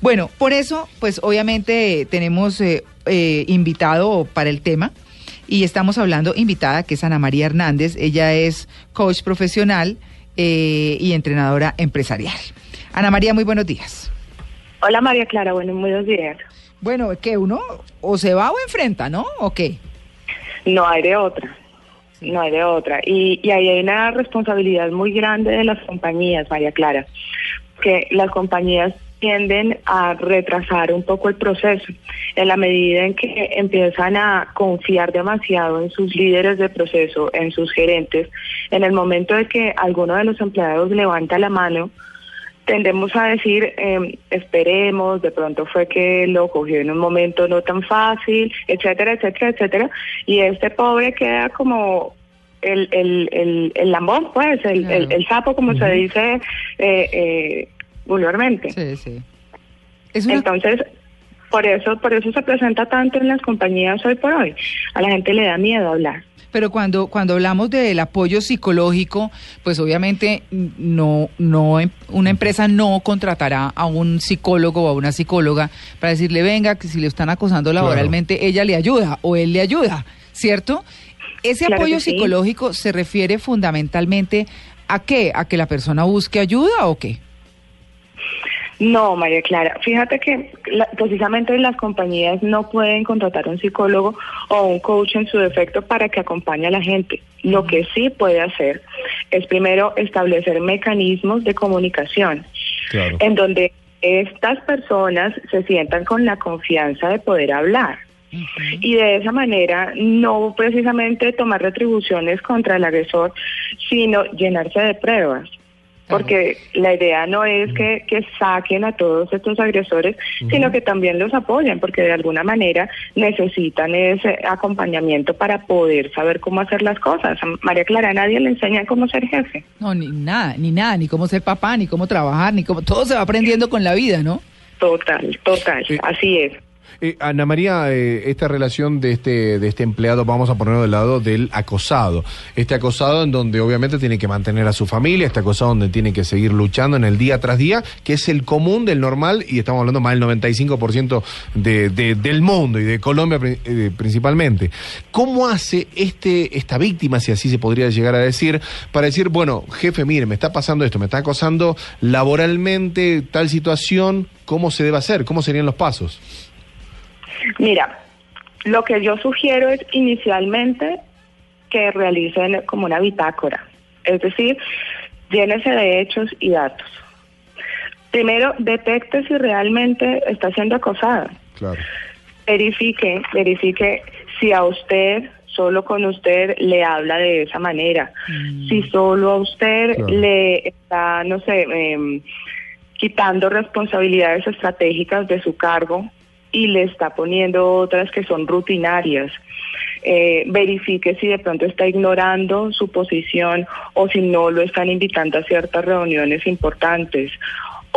Bueno, por eso, pues obviamente tenemos eh, eh, invitado para el tema y estamos hablando invitada que es Ana María Hernández. Ella es coach profesional eh, y entrenadora empresarial. Ana María, muy buenos días. Hola María Clara, bueno, muy buenos días. Bueno, que uno o se va o enfrenta, ¿no? ¿O qué? No hay de otra. No hay de otra. Y, y ahí hay una responsabilidad muy grande de las compañías, María Clara, que las compañías tienden a retrasar un poco el proceso en la medida en que empiezan a confiar demasiado en sus líderes de proceso, en sus gerentes. En el momento de que alguno de los empleados levanta la mano, tendemos a decir, eh, esperemos, de pronto fue que lo cogió en un momento no tan fácil, etcétera, etcétera, etcétera, y este pobre queda como el, el, el, el lambón, pues, el, el, el sapo, como se dice eh, eh, vulgarmente. Sí, sí. Entonces, por eso, por eso se presenta tanto en las compañías hoy por hoy. A la gente le da miedo hablar. Pero cuando, cuando hablamos del apoyo psicológico, pues obviamente no, no, una empresa no contratará a un psicólogo o a una psicóloga para decirle, venga, que si le están acosando laboralmente, ella le ayuda o él le ayuda, ¿cierto? Ese Claro apoyo sí. psicológico se refiere fundamentalmente a qué, a que la persona busque ayuda o qué. No, María Clara, fíjate que la- precisamente las compañías no pueden contratar un psicólogo o un coach en su defecto para que acompañe a la gente. Lo que sí puede hacer es primero establecer mecanismos de comunicación Claro. en donde estas personas se sientan con la confianza de poder hablar. Y de esa manera no precisamente tomar retribuciones contra el agresor, sino llenarse de pruebas. Porque la idea no es que, que saquen a todos estos agresores, sino que también los apoyen, porque de alguna manera necesitan ese acompañamiento para poder saber cómo hacer las cosas. A María Clara, nadie le enseña cómo ser jefe. No, ni nada, ni nada, ni cómo ser papá, ni cómo trabajar, ni cómo... Todo se va aprendiendo con la vida, ¿no? Total, total, Sí. así es. Eh, Ana María, eh, esta relación de este, de este empleado, vamos a ponerlo del lado del acosado. Este acosado en donde obviamente tiene que mantener a su familia, este acosado donde tiene que seguir luchando en el día tras día, que es el común del normal, y estamos hablando más del 95% de, de- del mundo y de Colombia eh, principalmente. ¿Cómo hace este, esta víctima, si así se podría llegar a decir, para decir, bueno, jefe, mire, me está pasando esto, me está acosando laboralmente tal situación, ¿cómo se debe hacer? ¿Cómo serían los pasos? Mira, lo que yo sugiero es inicialmente que realicen como una bitácora, es decir, llénese de hechos y datos. Primero, detecte si realmente está siendo acosada. Claro. Verifique, verifique si a usted, solo con usted, le habla de esa manera. Si solo a usted Claro. le está, no sé, em, quitando responsabilidades estratégicas de su cargo y le está poniendo otras que son rutinarias. Eh, verifique si de pronto está ignorando su posición o si no lo están invitando a ciertas reuniones importantes.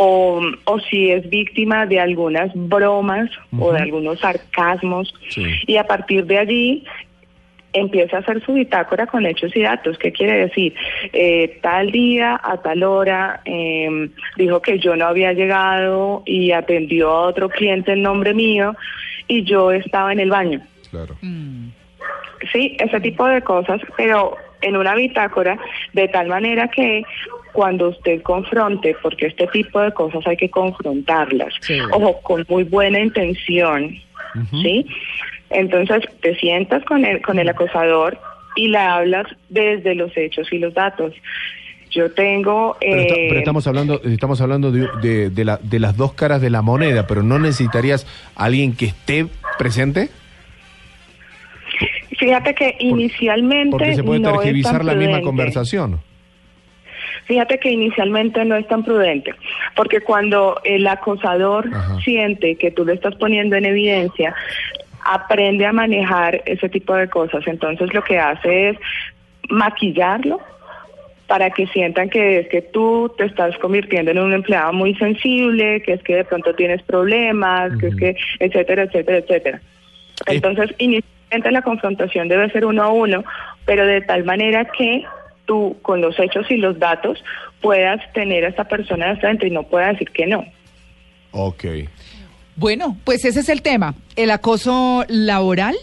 O, o si es víctima de algunas bromas o de algunos sarcasmos. Sí. Y a partir de allí empieza a hacer su bitácora con hechos y datos. ¿Qué quiere decir? Eh, tal día, a tal hora, eh, dijo que yo no había llegado y atendió a otro cliente en nombre mío y yo estaba en el baño. Claro. Mm. Sí, ese tipo de cosas, pero en una bitácora, de tal manera que cuando usted confronte, porque este tipo de cosas hay que confrontarlas, Sí. ojo, con muy buena intención, ¿sí? Entonces te sientas con el, con el acosador y le hablas desde los hechos y los datos. Yo tengo... Pero, está- eh, pero estamos hablando, estamos hablando de, de- de la- de las dos caras de la moneda, pero ¿no necesitarías alguien que esté presente? Fíjate que inicialmente... Porque se puede no la misma conversación. Fíjate que inicialmente no es tan prudente, porque cuando el acosador Ajá. siente que tú lo estás poniendo en evidencia, aprende a manejar ese tipo de cosas. Entonces lo que hace es maquillarlo para que sientan que es que tú te estás convirtiendo en un empleado muy sensible, que es que de pronto tienes problemas, que es que, etcétera, etcétera, etcétera. Eh. Entonces, inicialmente la confrontación debe ser uno a uno, pero de tal manera que tú, con los hechos y los datos, puedas tener a esta persona de frente y no pueda decir que no. Ok. Bueno, pues ese es el tema, el acoso laboral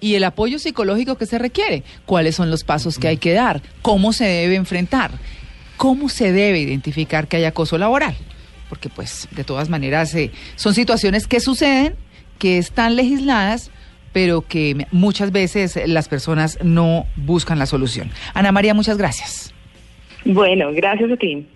y el apoyo psicológico que se requiere. ¿Cuáles son los pasos que hay que dar? ¿Cómo se debe enfrentar? ¿Cómo se debe identificar que hay acoso laboral? Porque pues de todas maneras eh, son situaciones que suceden, que están legisladas, pero que muchas veces las personas no buscan la solución. Ana María, muchas gracias. Bueno, gracias a ti.